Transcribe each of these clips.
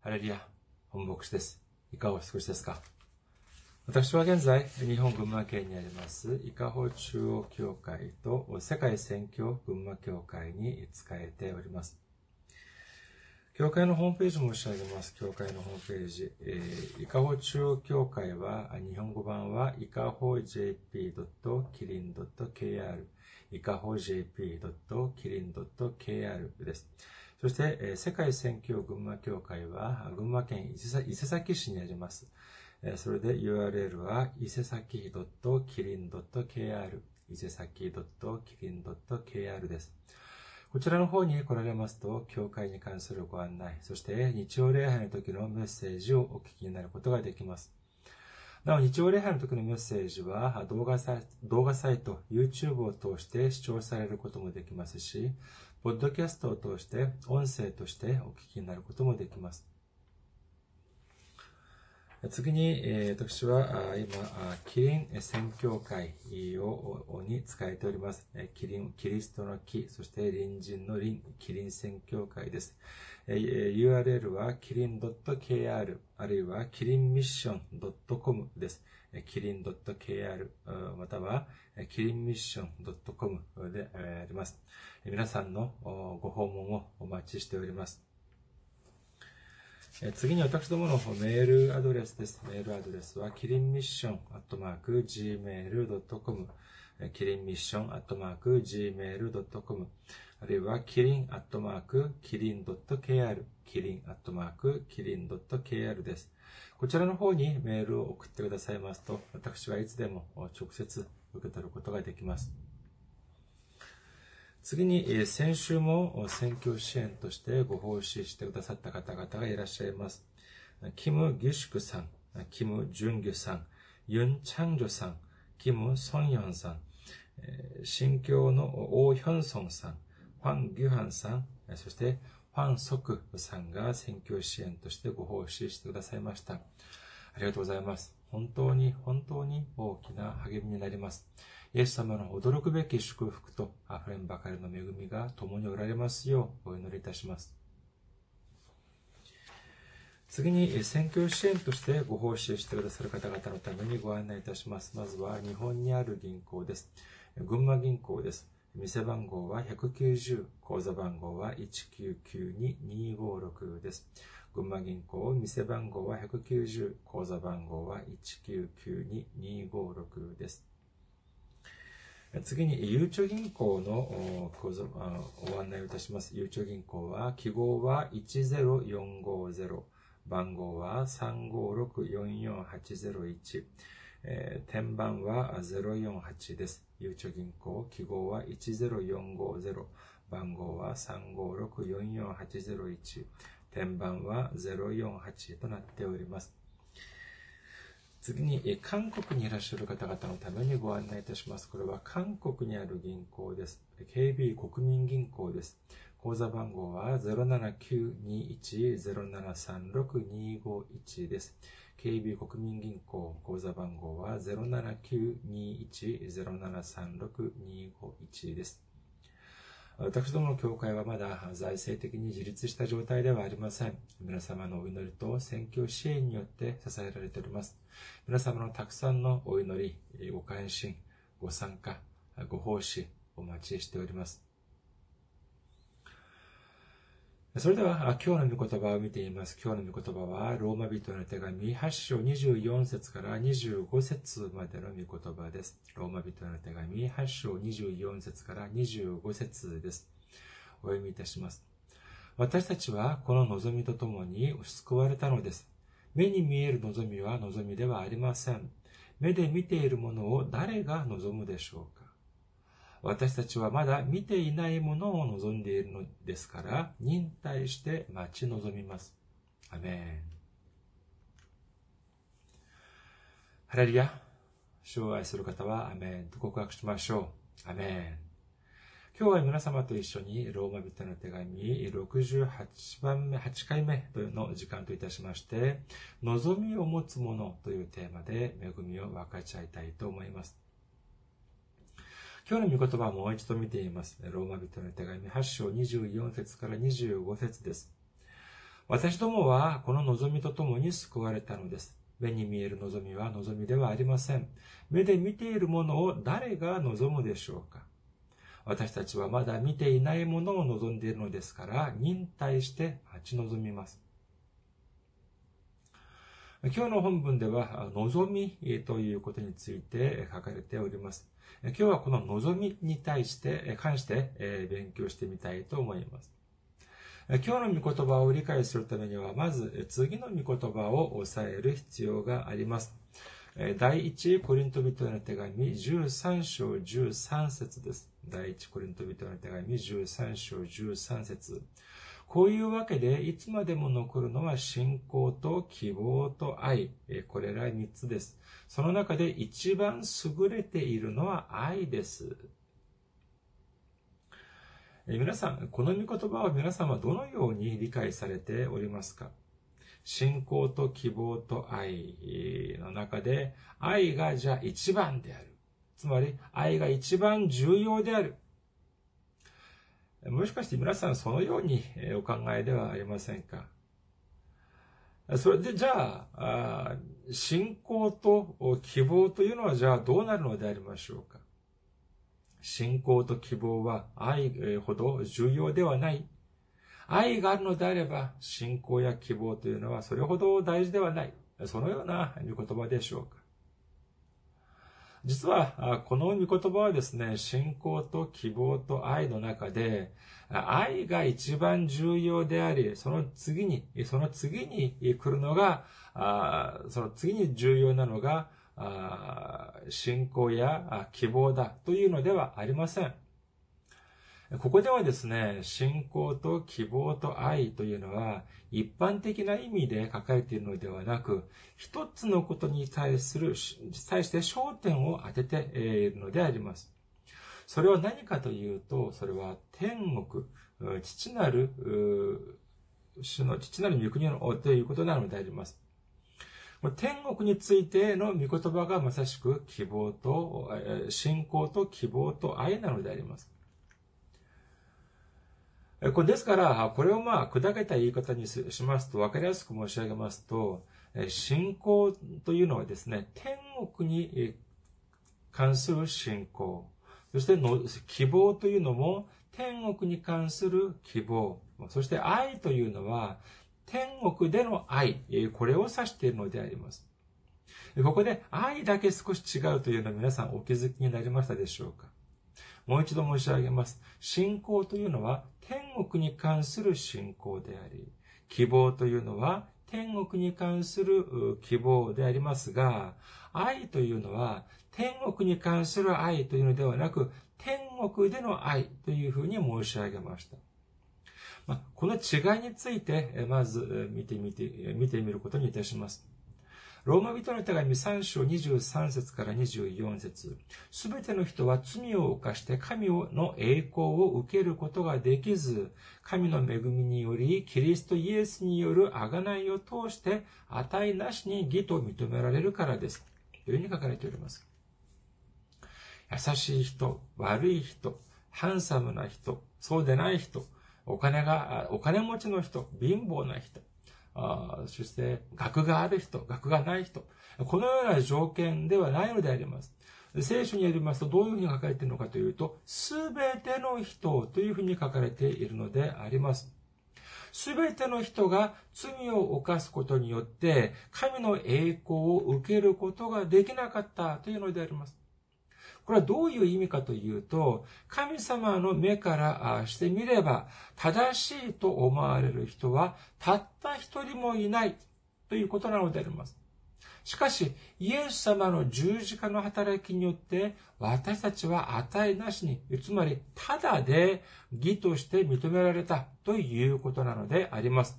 ハレリア、本牧師です。いかがお過ごしですか私は現在、日本群馬県にあります、伊香保中央教会と世界宣教群馬教会に仕えております。教会のホームページ申し上げます。教会のホームページ。えー、伊香保中央教会は、日本語版は、伊香保 jp.kirin.kr、伊香保 jp.kirin.kr です。そして、世界宣教群馬教会は、群馬県伊勢崎市にあります。それで URL は、伊勢崎 .kirin.kr、伊勢崎 .kirin.kr です。こちらの方に来られますと、教会に関するご案内、そして日曜礼拝の時のメッセージをお聞きになることができます。なお、日曜礼拝の時のメッセージは動画サイト、YouTube を通して視聴されることもできますし、ポッドキャストを通して音声としてお聞きになることもできます。次に、えー、私は今、キリン宣教会をに使えております。キリン、キリストの木、そして隣人の隣、キリン宣教会です。URL はキリン .kr、あるいはキリンミッション .com です。キリン .kr、またはキリンミッション .com であります。皆さんのご訪問をお待ちしております。次に私どものメールアドレスです。メールアドレスは、キリンミッションアットマーク gmail.com キリンミッションアットマーク gmail.com あるいは、キリンアットマークキリン .kr キリンアットマークキリン .kr です。こちらの方にメールを送ってくださいますと、私はいつでも直接受け取ることができます。次に、先週も選挙支援としてご奉仕してくださった方々がいらっしゃいます。キム・ギュシクさん、キム・ジュンギュさん、ユン・チャンジョさん、キム・ソンヨンさん、新教のオー・ヒョンソンさん、ファン・ギュハンさん、そしてファン・ソクさんが選挙支援としてご奉仕してくださいました。ありがとうございます。本当に本当に大きな励みになります。イエス様の驚くべき祝福と溢れんばかりの恵みが共におられますようお祈りいたします。次に、選挙支援としてご奉仕してくださる方々のためにご案内いたします。まずは、日本にある銀行です。群馬銀行です。店番号は190、口座番号は1992256です。群馬銀行、店番号は190、口座番号は1992256です。次に、ゆうちょ銀行のお案内をいたします。ゆうちょ銀行は、記号は10450、番号は356-44801、えー、天板は048です。ゆうちょ銀行、記号は10450、番号は356-44801、天板は048となっております。次に、韓国にいらっしゃる方々のためにご案内いたします。これは韓国にある銀行です。KB 国民銀行です。口座番号は07921-0736-251です。KB 国民銀行口座番号は07921-0736-251です。私どもの教会はまだ財政的に自立した状態ではありません。皆様のお祈りと選挙支援によって支えられております。皆様のたくさんのお祈り、ご関心、ご参加、ご奉仕、お待ちしております。それでは、今日の御言葉を見ています。今日の御言葉は、ローマ人の手紙8章24節から25節までの御言葉です。ローマ人の手紙8章24節から25節です。お読みいたします。私たちはこの望みとともに救われたのです。目に見える望みは望みではありません。目で見ているものを誰が望むでしょうか？私たちはまだ見ていないものを望んでいるのですから、忍耐して待ち望みます。アメン。ハレリヤ。主を愛する方はアメンと告白しましょう。アメン。今日は皆様と一緒にローマ人の手紙68番目、8回目の時間といたしまして、望みを持つものというテーマで恵みを分かち合いたいと思います。今日の御言葉をもう一度見ています。ローマ人の手紙8章24節から25節です。私どもはこの望みとともに救われたのです。目に見える望みは望みではありません。目で見ているものを誰が望むでしょうか私たちはまだ見ていないものを望んでいるのですから、忍耐して待ち望みます。今日の本文では、望みということについて書かれております。今日はこの望みに対して、関して勉強してみたいと思います。今日の御言葉を理解するためには、まず次の御言葉を押さえる必要があります。第一コリント人への手紙13章13節です。第一コリント人への手紙13章13節こういうわけで、いつまでも残るのは信仰と希望と愛。これら3つです。その中で一番優れているのは愛です。皆さん、この御言葉を皆さんはどのように理解されておりますか？信仰と希望と愛の中で、愛がじゃあ一番である。つまり、愛が一番重要である。もしかして皆さんそのようにお考えではありませんか？それでじゃあ、信仰と希望というのはじゃあどうなるのでありましょうか？信仰と希望は愛ほど重要ではない愛があるのであれば、信仰や希望というのはそれほど大事ではない。そのような御言葉でしょうか？実は、この御言葉はですね、信仰と希望と愛の中で、愛が一番重要であり、その次に、その次に来るのが、その次に重要なのが、信仰や希望だというのではありません。ここではですね、信仰と希望と愛というのは、一般的な意味で書かれているのではなく、一つのことに対する、対して焦点を当てているのであります。それは何かというと、それは天国、父なる、主の父なる御国のということなのであります。天国についての御言葉がまさしく希望と、信仰と希望と愛なのであります。これですから、これをまあ、砕けた言い方にしますと、わかりやすく申し上げますと、信仰というのはですね、天国に関する信仰、そしての希望というのも、天国に関する希望、そして愛というのは、天国での愛、これを指しているのであります。ここで愛だけ少し違うというのは皆さんお気づきになりましたでしょうか？もう一度申し上げます。信仰というのは天国に関する信仰であり、希望というのは天国に関する希望でありますが、愛というのは天国に関する愛というのではなく、天国での愛というふうに申し上げました。まこの違いについて、まず見てみて、見てみることにいたします。ローマ人の手紙3章23節から24節すべての人は罪を犯して神の栄光を受けることができず、神の恵みにより、キリストイエスによる贖いを通して、値なしに義と認められるからです。というふうに書かれております。優しい人、悪い人、ハンサムな人、そうでない人、お金が、お金持ちの人、貧乏な人、あそして、学がある人、学がない人、このような条件ではないのであります。聖書によりますと、どういうふうに書かれているのかというと、すべての人というふうに書かれているのであります。すべての人が罪を犯すことによって、神の栄光を受けることができなかったというのであります。これはどういう意味かというと、神様の目からしてみれば、正しいと思われる人は、たった一人もいないということなのであります。しかし、イエス様の十字架の働きによって、私たちは値なしに、つまり、ただで義として認められたということなのであります。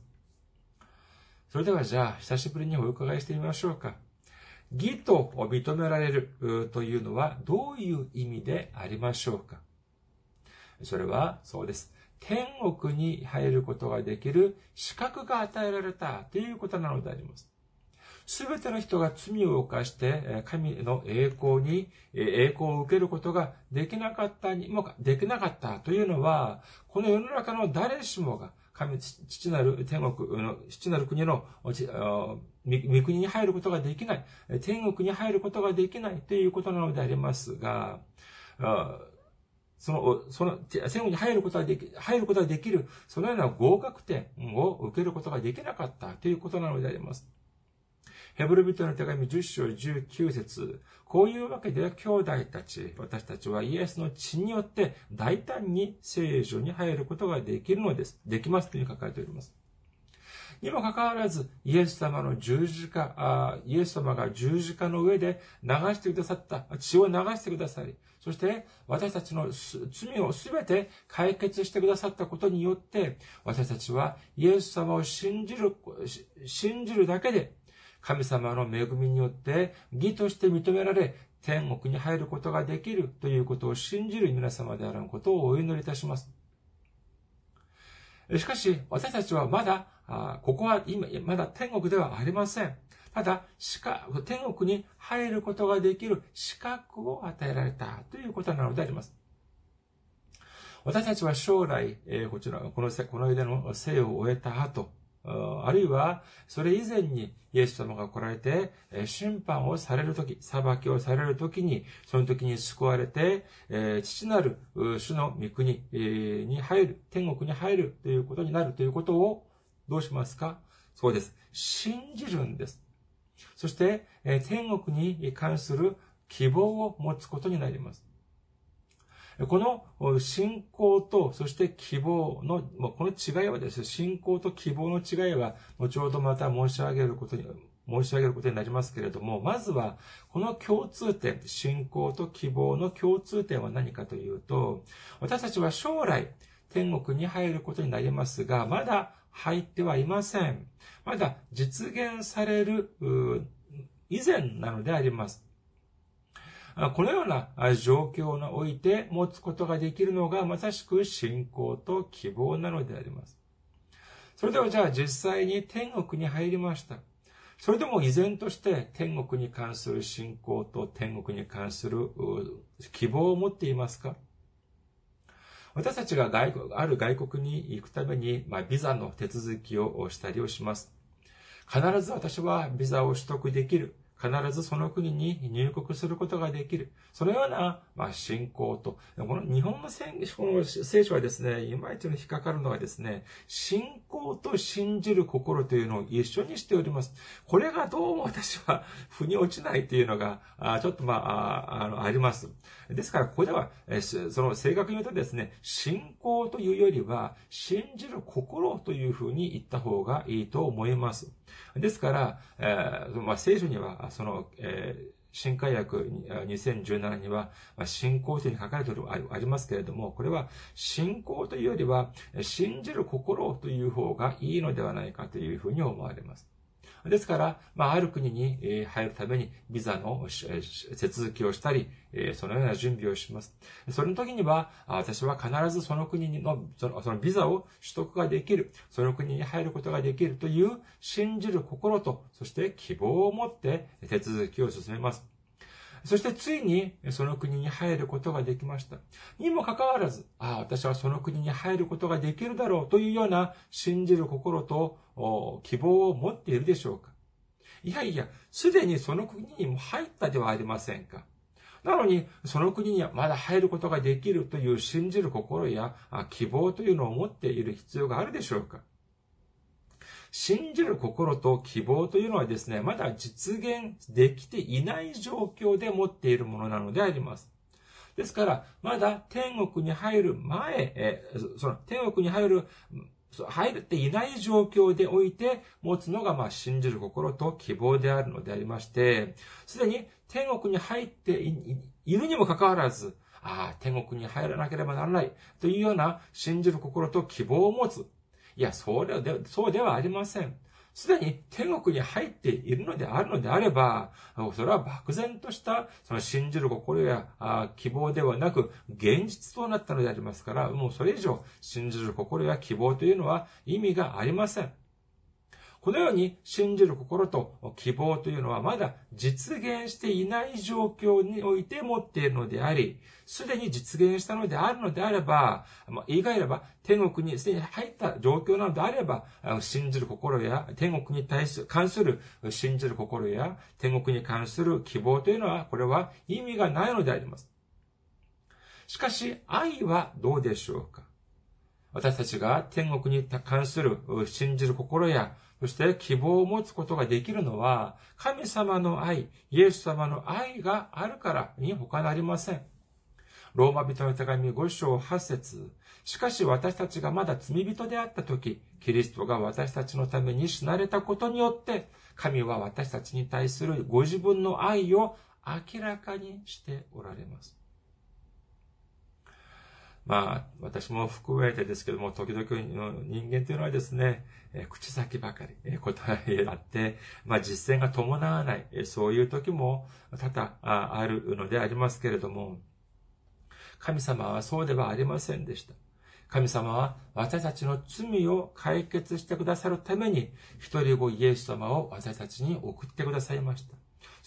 それではじゃあ、久しぶりにお伺いしてみましょうか。義と認められるというのはどういう意味でありましょうか？それはそうです。天国に入ることができる資格が与えられたということなのであります。すべての人が罪を犯して神の栄光に栄光を受けることができなかったにもできなかったというのは、この世の中の誰しもが神、父なる天国の、父なる国の、御国に入ることができない、天国に入ることができないということなのでありますが、その、その、天国に入ることができ、入ることができる、そのような合格点を受けることができなかったということなのであります。ヘブル人の手紙10章19節こういうわけで兄弟たち、私たちはイエスの血によって大胆に聖女に入ることができるのです。できますというふうに書かれております。にもかかわらず、イエス様の十字架、イエス様が十字架の上で流してくださった、血を流してくださり、そして私たちの罪をすべて解決してくださったことによって、私たちはイエス様を信じる、信じるだけで、神様の恵みによって義として認められ、天国に入ることができるということを信じる皆様であることをお祈りいたします。しかし、私たちはまだ、ここは今、まだ天国ではありません。ただ、天国に入ることができる資格を与えられたということなのであります。私たちは将来え、こちら、この、この間の生を終えた後、あるいは、それ以前にイエス様が来られて、審判をされるとき、裁きをされるときに、その時に救われて、父なる主の御国に入る、天国に入るということになるということを、どうしますか？そうです。信じるんです。そして、天国に関する希望を持つことになります。この信仰と、そして希望の、この違いはですね、信仰と希望の違いは、後ほどまた申し上げることに、申し上げることになりますけれども、まずは、この共通点、信仰と希望の共通点は何かというと、私たちは将来、天国に入ることになりますが、まだ入ってはいません。まだ実現される以前なのであります。このような状況において持つことができるのがまさしく信仰と希望なのであります。それではじゃあ実際に天国に入りました。それでも依然として天国に関する信仰と天国に関する希望を持っていますか？私たちが外国、ある外国に行くために、まあ、ビザの手続きをしたりをします。必ず私はビザを取得できる。必ずその国に入国することができる。そのような、まあ、信仰と、この日本の聖書はですね、いまいちの引っかかるのはですね、信仰と信じる心というのを一緒にしております。これがどうも私は 腑に落ちないというのが、ちょっとまあ、あの、あります。ですから、ここでは、その正確に言うとですね、信仰というよりは、信じる心というふうに言った方がいいと思います。ですから、えーまあ、聖書には、その、えー新海約2017には、信仰というに書かれてありますけれども、これは信仰というよりは、信じる心という方がいいのではないかというふうに思われます。ですから、まあ、ある国に入るためにビザの手続きをしたり、そのような準備をします。その時には、私は必ずその国の、そのビザを取得ができる、その国に入ることができるという信じる心と、そして希望を持って手続きを進めます。そしてついにその国に入ることができました。にもかかわらず、ああ、私はその国に入ることができるだろうというような信じる心と希望を持っているでしょうかいやいや、すでにその国にも入ったではありませんか。なのに、その国にはまだ入ることができるという信じる心や希望というのを持っている必要があるでしょうか信じる心と希望というのはですね、まだ実現できていない状況で持っているものなのであります。ですから、まだ天国に入る前、えその天国に入る、入っていない状況でおいて持つのが、まあ、信じる心と希望であるのでありまして、すでに天国に入っているにもかかわらず、ああ、天国に入らなければならないというような信じる心と希望を持つ。いや、そうでそうではありません。すでに天国に入っているのであるのであれば、それは漠然としたその信じる心や希望ではなく、現実となったのでありますから、もうそれ以上信じる心や希望というのは意味がありません。このように信じる心と希望というのはまだ実現していない状況において持っているのであり、すでに実現したのであるのであれば、まあ、言い換えれば天国にすでに入った状況なのであれば、信じる心や天国に対する、関する信じる心や天国に関する希望というのは、これは意味がないのであります。しかし、愛はどうでしょうか？私たちが天国に関する信じる心や、そして希望を持つことができるのは、神様の愛、イエス様の愛があるからに他なりません。ローマ人の手紙5章8節しかし私たちがまだ罪人であった時、キリストが私たちのために死なれたことによって、神は私たちに対するご自分の愛を明らかにしておられます。まあ、私も含めてですけども、時々の人間というのはですね、え口先ばかり、え答えあって、まあ実践が伴わない、えそういう時も多々あるのでありますけれども、神様はそうではありませんでした。神様は私たちの罪を解決してくださるために、一人子イエス様を私たちに送ってくださいました。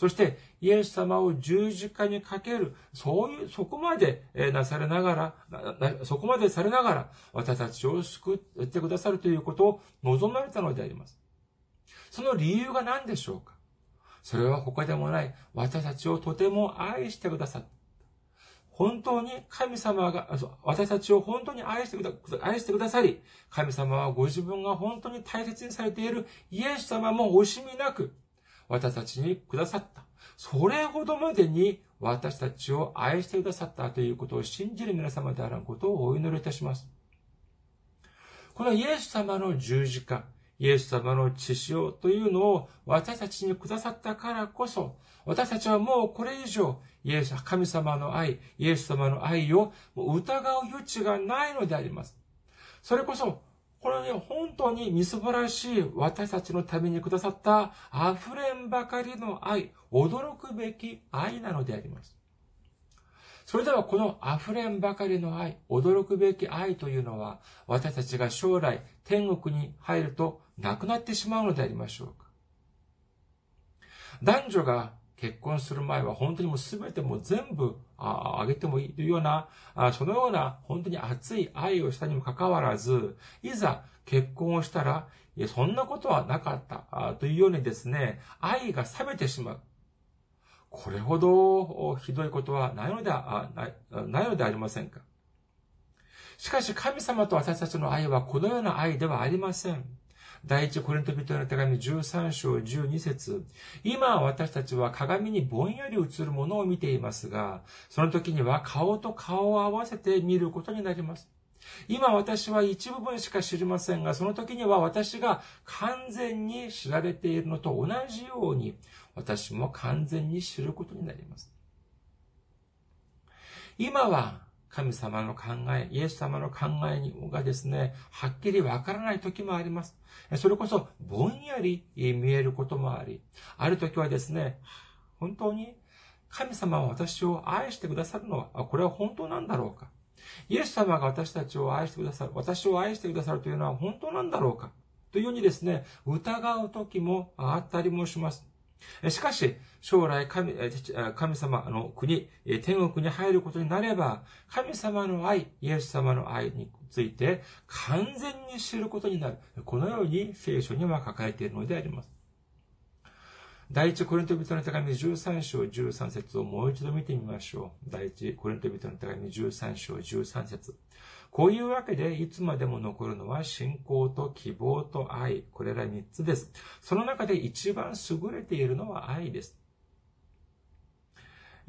そして、イエス様を十字架にかける、そういう、そこまでなされながら、そこまでされながら、私たちを救ってくださるということを望まれたのであります。その理由が何でしょうか？それは他でもない、私たちをとても愛してくださった。本当に神様が、私たちを本当に愛してくだ愛してくださり、神様はご自分が本当に大切にされているイエス様も惜しみなく、私たちにくださった。それほどまでに私たちを愛してくださったということを信じる皆様であることをお祈りいたします。このイエス様の十字架、イエス様の血潮というのを私たちにくださったからこそ、私たちはもうこれ以上、イエス、神様の愛、イエス様の愛を疑う余地がないのであります。それこそ、これはね、本当にみすぼらしい私たちのためにくださった溢れんばかりの愛、驚くべき愛なのであります。それではこの溢れんばかりの愛、驚くべき愛というのは、私たちが将来天国に入るとなくなってしまうのでありましょうか。男女が結婚する前は本当にもう全ても全部ああげてもいいというようなあ、そのような本当に熱い愛をしたにもかかわらず、いざ結婚をしたら、いや、そんなことはなかったあというようにですね、愛が冷めてしまう。これほどひどいことはないのではないないのでありませんか。しかし神様と私たちの愛はこのような愛ではありません。第一コリント人の手紙13章12節今私たちは鏡にぼんやり映るものを見ていますが、その時には顔と顔を合わせて見ることになります。今私は一部分しか知りませんが、その時には私が完全に知られているのと同じように、私も完全に知ることになります。今は神様の考え、イエス様の考えがですね、はっきりわからない時もあります。それこそ、ぼんやり見えることもあり、ある時はですね、本当に神様は私を愛してくださるのは、これは本当なんだろうかイエス様が私たちを愛してくださる、私を愛してくださるというのは本当なんだろうかというようにですね、疑う時もあったりもします。しかし、将来神神様の国、天国に入ることになれば、神様の愛、イエス様の愛について完全に知ることになる。このように聖書には書かれているのであります。第一コリント人の手紙13章13節をもう一度見てみましょう。第一コリント人の手紙13章13節こういうわけで、いつまでも残るのは信仰と希望と愛。これら3つです。その中で一番優れているのは愛です。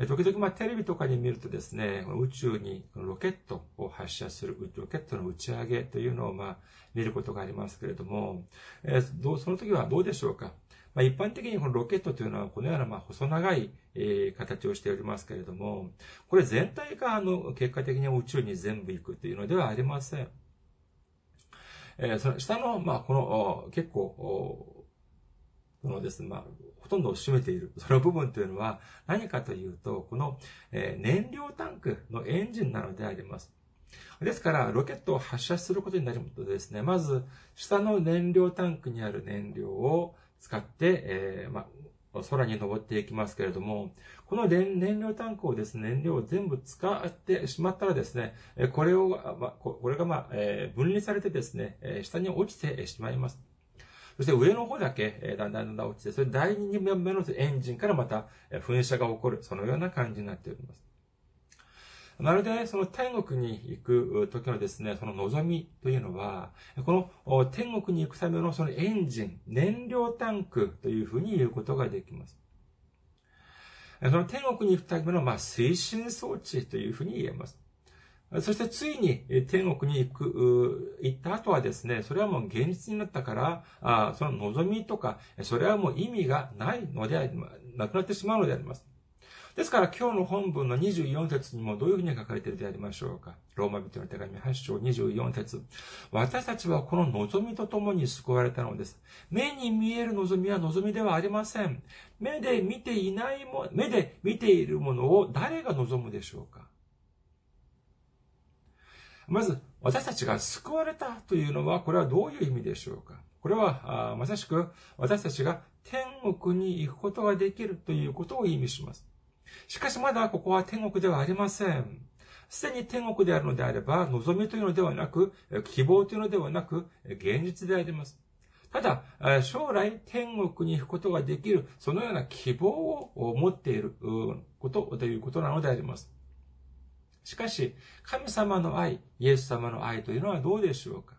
時々、まあ、テレビとかに見るとですね、宇宙にロケットを発射する、ロケットの打ち上げというのを、まあ、見ることがありますけれども、えー、その時はどうでしょうか？まあ、一般的にこのロケットというのはこのようなまあ細長い、えー、形をしておりますけれども、これ全体があの結果的に宇宙に全部行くというのではありません。えー、その下の、まあ、この結構、このですね、まあ、ほとんどを占めている、その部分というのは何かというと、この、えー、燃料タンクのエンジンなのであります。ですから、ロケットを発射することになるとですね、まず、下の燃料タンクにある燃料を使って、えー、まあ、空に登っていきますけれども、この燃料タンクをですね、燃料を全部使ってしまったらですね、これを、まあ、これがまあ、えー、分離されてですね、下に落ちてしまいます。そして上の方だけ、えだんだんだんだん落ちて、それ第2目のエンジンからまた噴射が起こる、そのような感じになっております。まるでその天国に行く時のですね、その望みというのは、この天国に行くためのそのエンジン、燃料タンクというふうに言うことができます。その天国に行くための、まあ、推進装置というふうに言えます。そしてついに天国に行く、行った後はですね、それはもう現実になったから、あその望みとか、それはもう意味がないのであり、なくなってしまうのであります。ですから今日の本文の24節にもどういうふうに書かれているでありましょうか？ローマ人の手紙8章24節私たちはこの望みと共に救われたのです。目に見える望みは望みではありません。目で見ていないも、目で見ているものを誰が望むでしょうか？まず、私たちが救われたというのは、これはどういう意味でしょうか？これは、まさしく私たちが天国に行くことができるということを意味します。しかしまだここは天国ではありません。すでに天国であるのであれば、望みというのではなく、希望というのではなく、現実であります。ただ、将来天国に行くことができる、そのような希望を持っていることということなのであります。しかし、神様の愛、イエス様の愛というのはどうでしょうか？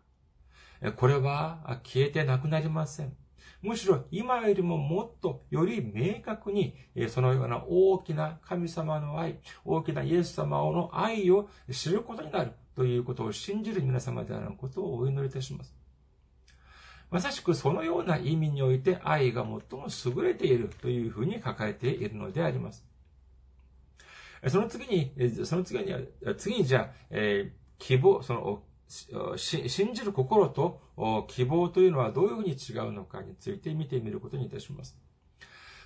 これは消えてなくなりません。むしろ今よりももっとより明確に、そのような大きな神様の愛、大きなイエス様の愛を知ることになるということを信じる皆様であることをお祈りいたします。まさしくそのような意味において愛が最も優れているというふうに書かれているのであります。その次に、その次に、次にじゃあ、えー、希望、その、信じる心と希望というのはどういうふうに違うのかについて見てみることにいたします。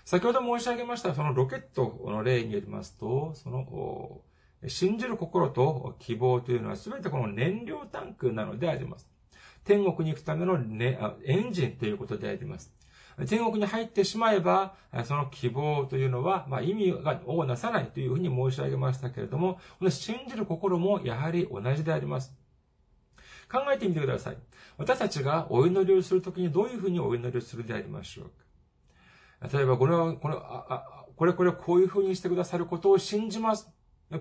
先ほど申し上げましたそのロケットの例によりますと、その、信じる心と希望というのは全てこの燃料タンクなのであります。天国に行くための、ね、エンジンということであります。天国に入ってしまえば、その希望というのは、まあ、意味をなさないというふうに申し上げましたけれども、この信じる心もやはり同じであります。考えてみてください。私たちがお祈りをするときにどういうふうにお祈りをするでありましょうか。例えば、これは、これ、あ、これこれこういうふうにしてくださることを信じます。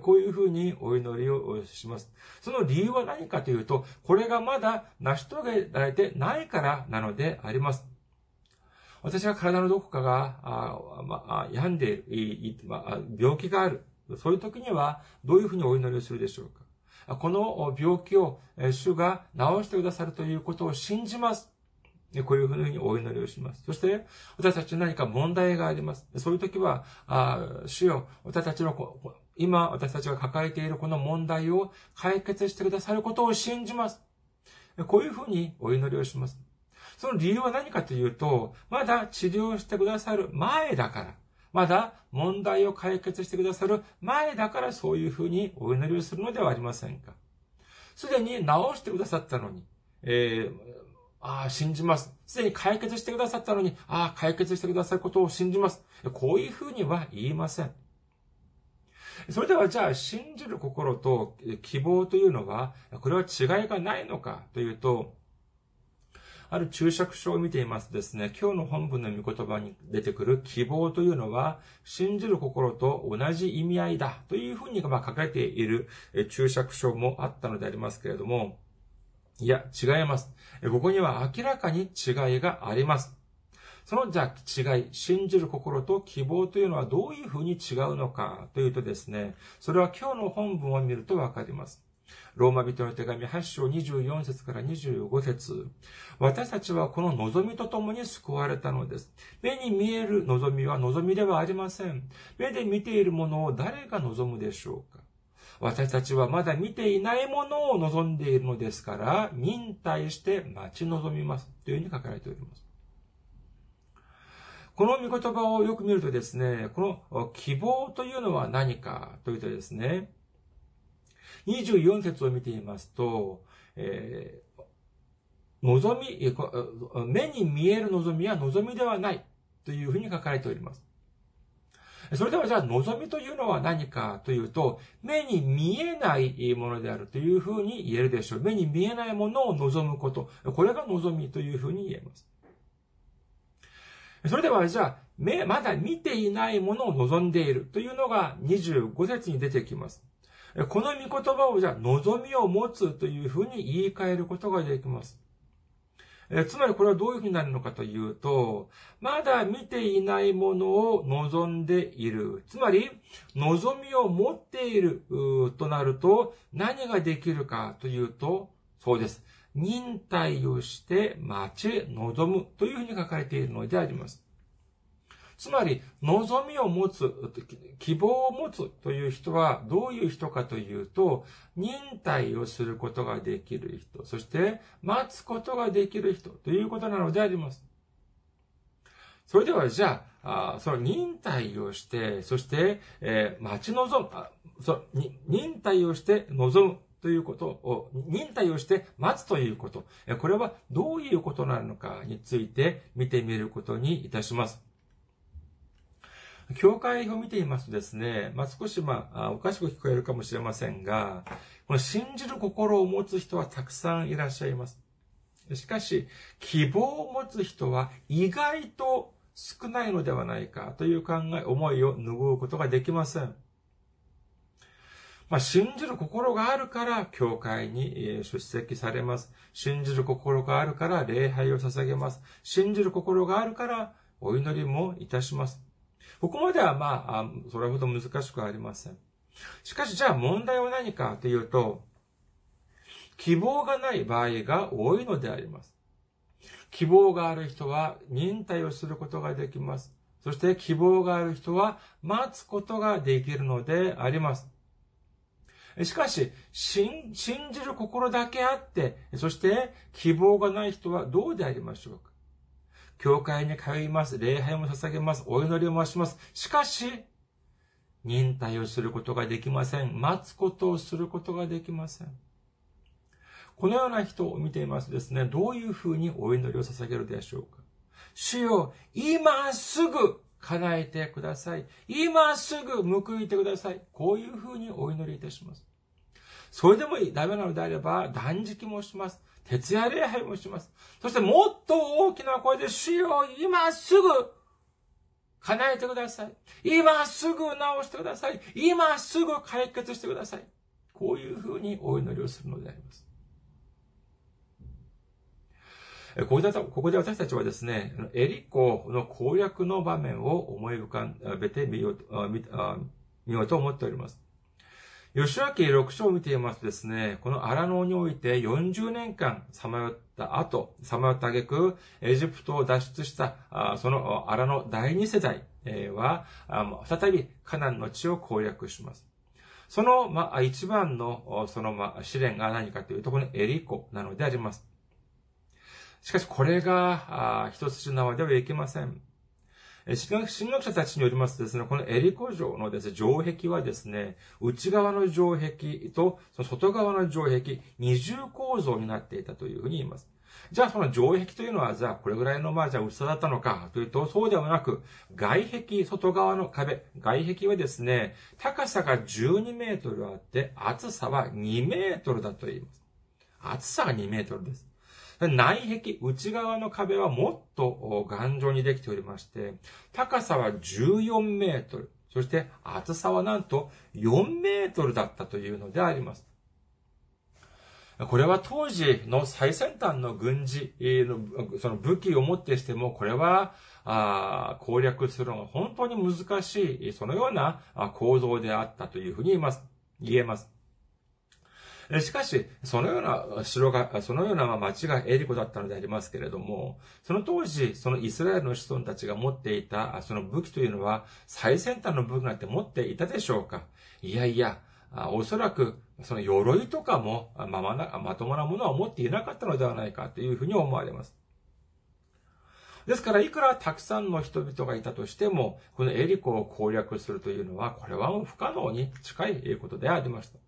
こういうふうにお祈りをします。その理由は何かというと、これがまだ成し遂げられてないからなのであります。私は体のどこかが、あまあ、病んでいる、まあ、病気がある。そういう時には、どういうふうにお祈りをするでしょうかこの病気を主が治してくださるということを信じます。こういうふうにお祈りをします。そして、私たちに何か問題があります。そういう時は、あ主よ、私たちの、今私たちが抱えているこの問題を解決してくださることを信じます。こういうふうにお祈りをします。その理由は何かというと、まだ治療してくださる前だから、まだ問題を解決してくださる前だからそういうふうにお祈りをするのではありませんか。すでに治してくださったのに、えー、ああ、信じます。すでに解決してくださったのに、ああ、解決してくださることを信じます。こういうふうには言いません。それではじゃあ、信じる心と希望というのは、これは違いがないのかというと、ある注釈書を見ていますとですね、今日の本文の御言葉に出てくる希望というのは、信じる心と同じ意味合いだというふうに書かれている注釈書もあったのでありますけれども、いや、違います。ここには明らかに違いがあります。そのじゃあ違い、信じる心と希望というのはどういうふうに違うのかというとですね、それは今日の本文を見るとわかります。ローマ人の手紙8章24節から25節私たちはこの望みとともに救われたのです。目に見える望みは望みではありません。目で見ているものを誰が望むでしょうか私たちはまだ見ていないものを望んでいるのですから、忍耐して待ち望みます。というふうに書かれております。この御言葉をよく見るとですね、この希望というのは何かというとですね、24節を見ていますと、えー、望み、目に見える望みは望みではないというふうに書かれております。それではじゃあ望みというのは何かというと、目に見えないものであるというふうに言えるでしょう。目に見えないものを望むこと。これが望みというふうに言えます。それではじゃあ、目、まだ見ていないものを望んでいるというのが25節に出てきます。この御言葉をじゃあ、望みを持つというふうに言い換えることができます。えつまりこれはどういうふうになるのかというと、まだ見ていないものを望んでいる。つまり、望みを持っているとなると、何ができるかというと、そうです。忍耐をして待ち望むというふうに書かれているのであります。つまり、望みを持つ、希望を持つという人はどういう人かというと、忍耐をすることができる人、そして待つことができる人ということなのであります。それではじゃあ、あその忍耐をして、そして、えー、待ち望む、あそ忍耐をして望むということを、忍耐をして待つということ、これはどういうことなのかについて見てみることにいたします。教会を見ていますとですね、まあ、少しまあ、おかしく聞こえるかもしれませんが、この信じる心を持つ人はたくさんいらっしゃいます。しかし、希望を持つ人は意外と少ないのではないかという考え、思いを拭うことができません。まあ、信じる心があるから、教会に出席されます。信じる心があるから、礼拝を捧げます。信じる心があるから、お祈りもいたします。ここまではまあ、それほど難しくありません。しかし、じゃあ問題は何かというと、希望がない場合が多いのであります。希望がある人は忍耐をすることができます。そして希望がある人は待つことができるのであります。しかし、信じる心だけあって、そして希望がない人はどうでありましょうか？教会に通います。礼拝も捧げます。お祈りもします。しかし、忍耐をすることができません。待つことをすることができません。このような人を見ていますですね、どういうふうにお祈りを捧げるでしょうか。主よ、今すぐ叶えてください。今すぐ報いてください。こういうふうにお祈りいたします。それでもダメなのであれば、断食もします。徹夜礼拝もします。そしてもっと大きな声で、主よ、今すぐ、叶えてください。今すぐ直してください。今すぐ解決してください。こういうふうにお祈りをするのであります。ここで私たちはですね、エリコの攻略の場面を思い浮かべてみようと、見ようと思っております。吉明六章を見ていますとですね、この荒野において40年間さまよった後、さまよった挙句、エジプトを脱出した、その荒野第二世代は、再びカナンの地を攻略します。その、まあ、一番の、その、まあ、試練が何かというと、このエリコなのであります。しかし、これが、一筋縄ではいけません。神学者たちによりますとですね、このエリコ城のですね、城壁はですね、内側の城壁とその外側の城壁、二重構造になっていたというふうに言います。じゃあその城壁というのは、じゃあこれぐらいのまあじゃあ薄さだったのかというと、そうではなく、外壁、外側の壁、外壁はですね、高さが12メートルあって、厚さは2メートルだと言います。厚さが2メートルです。内壁、内側の壁はもっと頑丈にできておりまして、高さは14メートル、そして厚さはなんと4メートルだったというのであります。これは当時の最先端の軍事、その武器をもってしても、これは、攻略するのが本当に難しい、そのような構造であったというふうに言います。言えます。しかし、そのような城が、そのような町がエリコだったのでありますけれども、その当時、そのイスラエルの子孫たちが持っていた、その武器というのは、最先端の武器なんて持っていたでしょうか？いやいや、おそらく、その鎧とかも、ままな、まともなものは持っていなかったのではないかというふうに思われます。ですから、いくらたくさんの人々がいたとしても、このエリコを攻略するというのは、これはもう不可能に近いことでありました。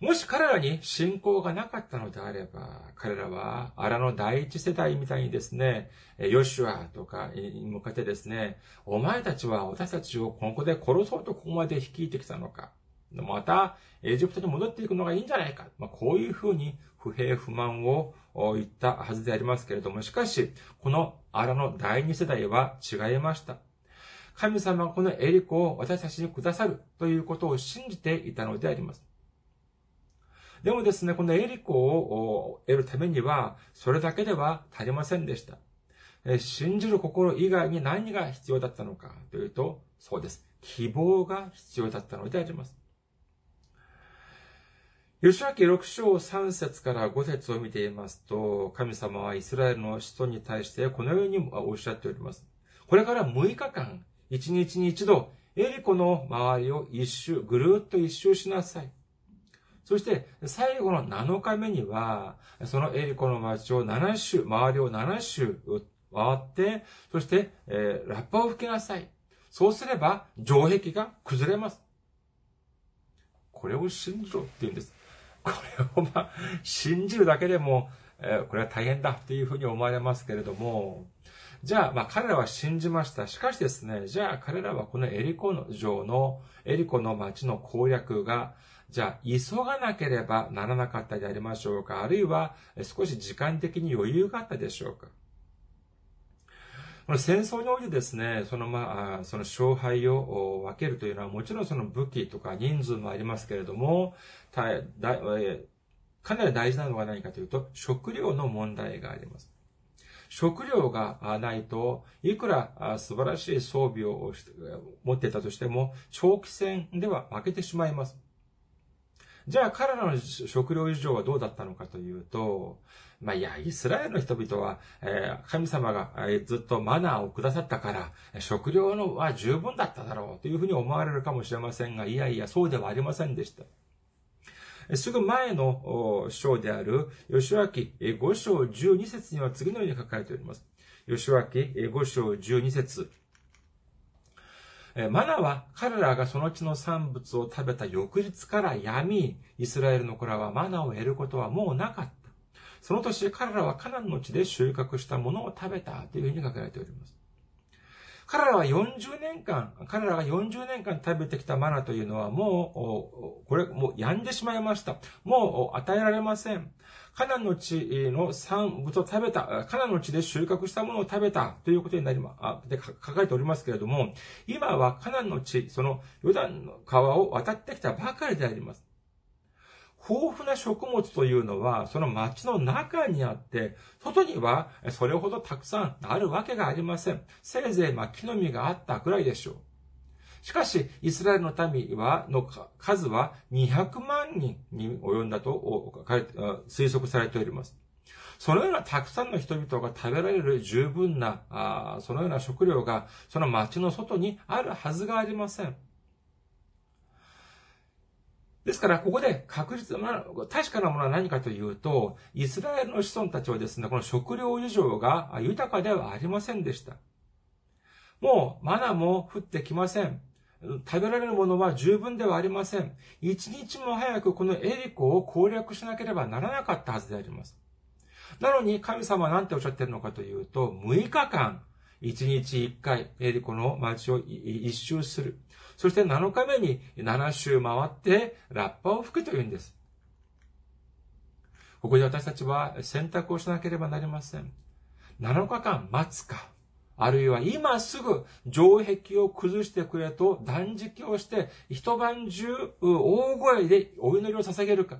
もし彼らに信仰がなかったのであれば、彼らは荒の第一世代みたいにですね、ヨシュアとかに向かってですね、お前たちは私たちをここで殺そうとここまで率いてきたのか。また、エジプトに戻っていくのがいいんじゃないか。まあ、こういうふうに不平不満を言ったはずでありますけれども、しかし、この荒の第二世代は違いました。神様はこのエリコを私たちにくださるということを信じていたのであります。でもですね、このエリコを得るためには、それだけでは足りませんでした。信じる心以外に何が必要だったのかというと、そうです。希望が必要だったのであります。吉明六章三節から五節を見ていますと、神様はイスラエルの子孫に対してこのようにおっしゃっております。これから6日間、1日に一度、エリコの周りを一周、ぐるっと一周しなさい。そして、最後の7日目には、そのエリコの町を7周、周りを7周回って、そして、えー、ラッパを吹きなさい。そうすれば、城壁が崩れます。これを信じろって言うんです。これをまあ、信じるだけでも、えー、これは大変だっていうふうに思われますけれども、じゃあ、まあ彼らは信じました。しかしですね、じゃあ彼らはこのエリコの城の、エリコの町の攻略がじゃあ、急がなければならなかったでありましょうかあるいは、少し時間的に余裕があったでしょうかこの戦争においてですね、そのまあ、その勝敗を分けるというのはもちろんその武器とか人数もありますけれども、かなり大事なのは何かというと、食料の問題があります。食料がないと、いくら素晴らしい装備を持っていたとしても、長期戦では負けてしまいます。じゃあ彼らの食料事情はどうだったのかというと、まあ、いや、イスラエルの人々は、えー、神様が、えー、ずっとマナーをくださったから、食料のは十分だっただろうというふうに思われるかもしれませんが、いやいや、そうではありませんでした。すぐ前の章である、吉脇5章12節には次のように書かれております。吉脇5章12節マナは彼らがその地の産物を食べた翌日から闇、イスラエルの子らはマナを得ることはもうなかった。その年彼らはカナンの地で収穫したものを食べたというふうに書かれております。彼らは40年間、彼らが40年間食べてきたマナというのはもう、これ、もう病んでしまいました。もう与えられません。カナンの地の産物を食べた、カナンの地で収穫したものを食べたということになりま、あ、で書かれておりますけれども、今はカナンの地、そのヨダンの川を渡ってきたばかりであります。豊富な食物というのは、その町の中にあって、外にはそれほどたくさんあるわけがありません。せいぜい、ま木の実があったくらいでしょう。しかし、イスラエルの民は、の数は200万人に及んだと推測されております。そのようなたくさんの人々が食べられる十分な、そのような食料が、その町の外にあるはずがありません。ですから、ここで確実な、確かなものは何かというと、イスラエルの子孫たちはですね、この食料事情が豊かではありませんでした。もう、マナも降ってきません。食べられるものは十分ではありません。一日も早くこのエリコを攻略しなければならなかったはずであります。なのに神様は何ておっしゃってるのかというと、6日間、1日1回、エリコの街を一周する。そして7日目に7周回って、ラッパを吹くというんです。ここで私たちは選択をしなければなりません。7日間待つか、あるいは今すぐ城壁を崩してくれと断食をして一晩中大声でお祈りを捧げるか。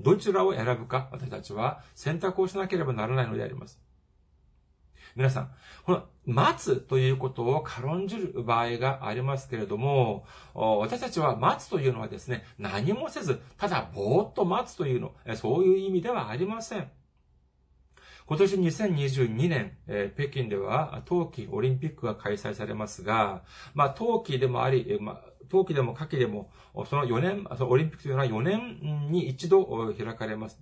どちらを選ぶか私たちは選択をしなければならないのであります。皆さん、この待つということを軽んじる場合がありますけれども、私たちは待つというのはですね、何もせず、ただぼーっと待つというの、そういう意味ではありません。今年2022年、えー、北京では冬季オリンピックが開催されますが、まあ、冬季でもあり、え、まあ、冬季でも夏季でも、その4年、そのオリンピックというのは4年に一度開かれます。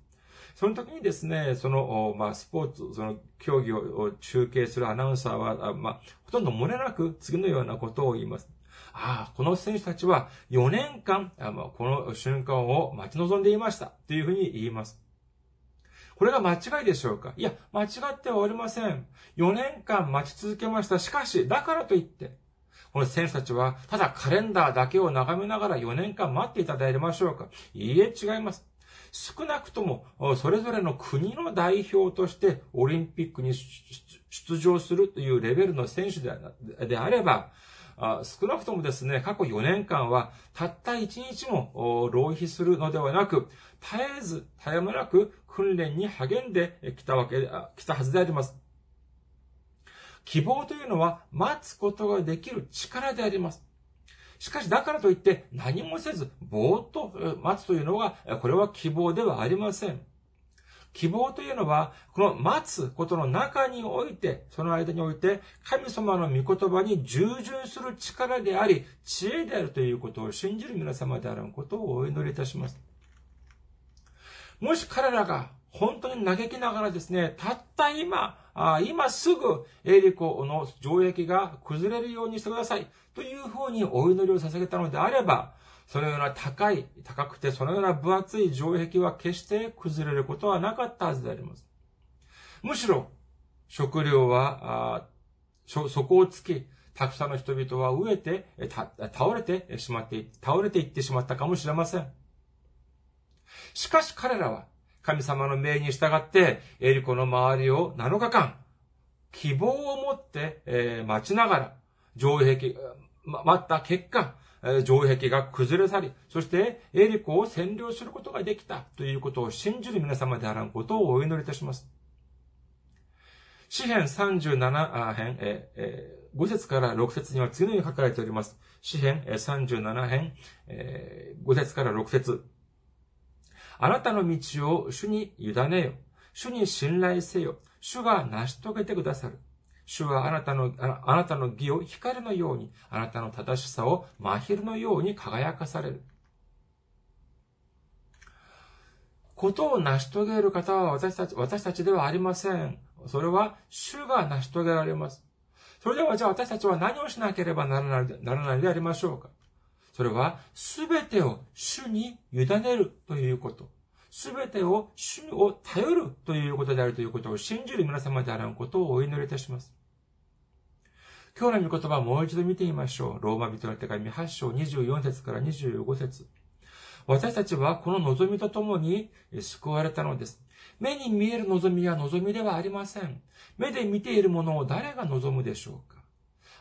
その時にですね、その、まあ、スポーツ、その競技を中継するアナウンサーは、まあ、ほとんど漏れなく次のようなことを言います。ああ、この選手たちは4年間、この瞬間を待ち望んでいました。というふうに言います。これが間違いでしょうか？いや、間違ってはおりません。4年間待ち続けました。しかし、だからといって、この選手たちは、ただカレンダーだけを眺めながら4年間待っていただけましょうか？いいえ、違います。少なくとも、それぞれの国の代表としてオリンピックに出場するというレベルの選手であれば、少なくともですね、過去4年間は、たった1日も浪費するのではなく、絶えず、絶え間なく訓練に励んできたわけ、来たはずであります。希望というのは待つことができる力であります。しかし、だからといって何もせず、ぼーっと待つというのが、これは希望ではありません。希望というのは、この待つことの中において、その間において、神様の御言葉に従順する力であり、知恵であるということを信じる皆様であることをお祈りいたします。もし彼らが本当に嘆きながらですね、たった今、あ今すぐエリコの城壁が崩れるようにしてください。というふうにお祈りを捧げたのであれば、そのような高い、高くてそのような分厚い城壁は決して崩れることはなかったはずであります。むしろ、食料は、そこをつき、たくさんの人々は飢えて、倒れてしまって、倒れていってしまったかもしれません。しかし彼らは、神様の命に従って、エリコの周りを7日間、希望を持って、えー、待ちながら、城壁、待った結果、城壁が崩れ去り、そしてエリコを占領することができたということを信じる皆様であらんことをお祈りいたします。詩編37編、ええ5節から6節には次のように書かれております。詩編37編、え5節から6節あなたの道を主に委ねよ。主に信頼せよ。主が成し遂げてくださる。主はあなたの、あなたの義を光のように、あなたの正しさを真昼のように輝かされる。ことを成し遂げる方は私たち、私たちではありません。それは主が成し遂げられます。それではじゃあ私たちは何をしなければならないならないでありましょうかそれは、すべてを主に委ねるということ。すべてを主を頼るということであるということを信じる皆様であらんことをお祈りいたします。今日の御言葉をもう一度見てみましょう。ローマ人の手紙8章24節から25節私たちはこの望みとともに救われたのです。目に見える望みは望みではありません。目で見ているものを誰が望むでしょうか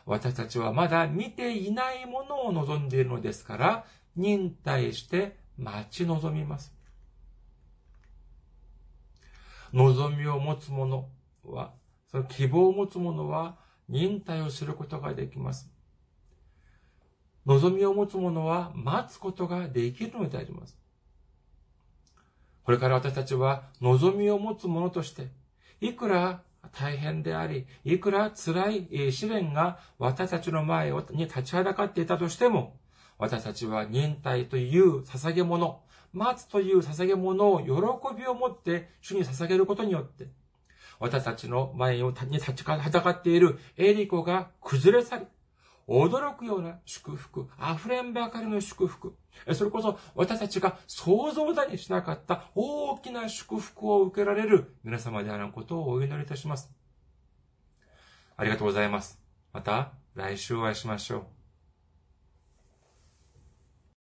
私たちはまだ見ていないものを望んでいるのですから、忍耐して待ち望みます。望みを持つ者は、その希望を持つ者は忍耐をすることができます。望みを持つ者は待つことができるのであります。これから私たちは望みを持つ者として、いくら大変であり、いくら辛い試練が私たちの前に立ちはだかっていたとしても、私たちは忍耐という捧げ物、待つという捧げ物を喜びを持って主に捧げることによって、私たちの前に立ちはだかっているエリコが崩れ去り、驚くような祝福、溢れんばかりの祝福。それこそ私たちが想像だにしなかった大きな祝福を受けられる皆様であることをお祈りいたします。ありがとうございます。また来週お会いしましょう。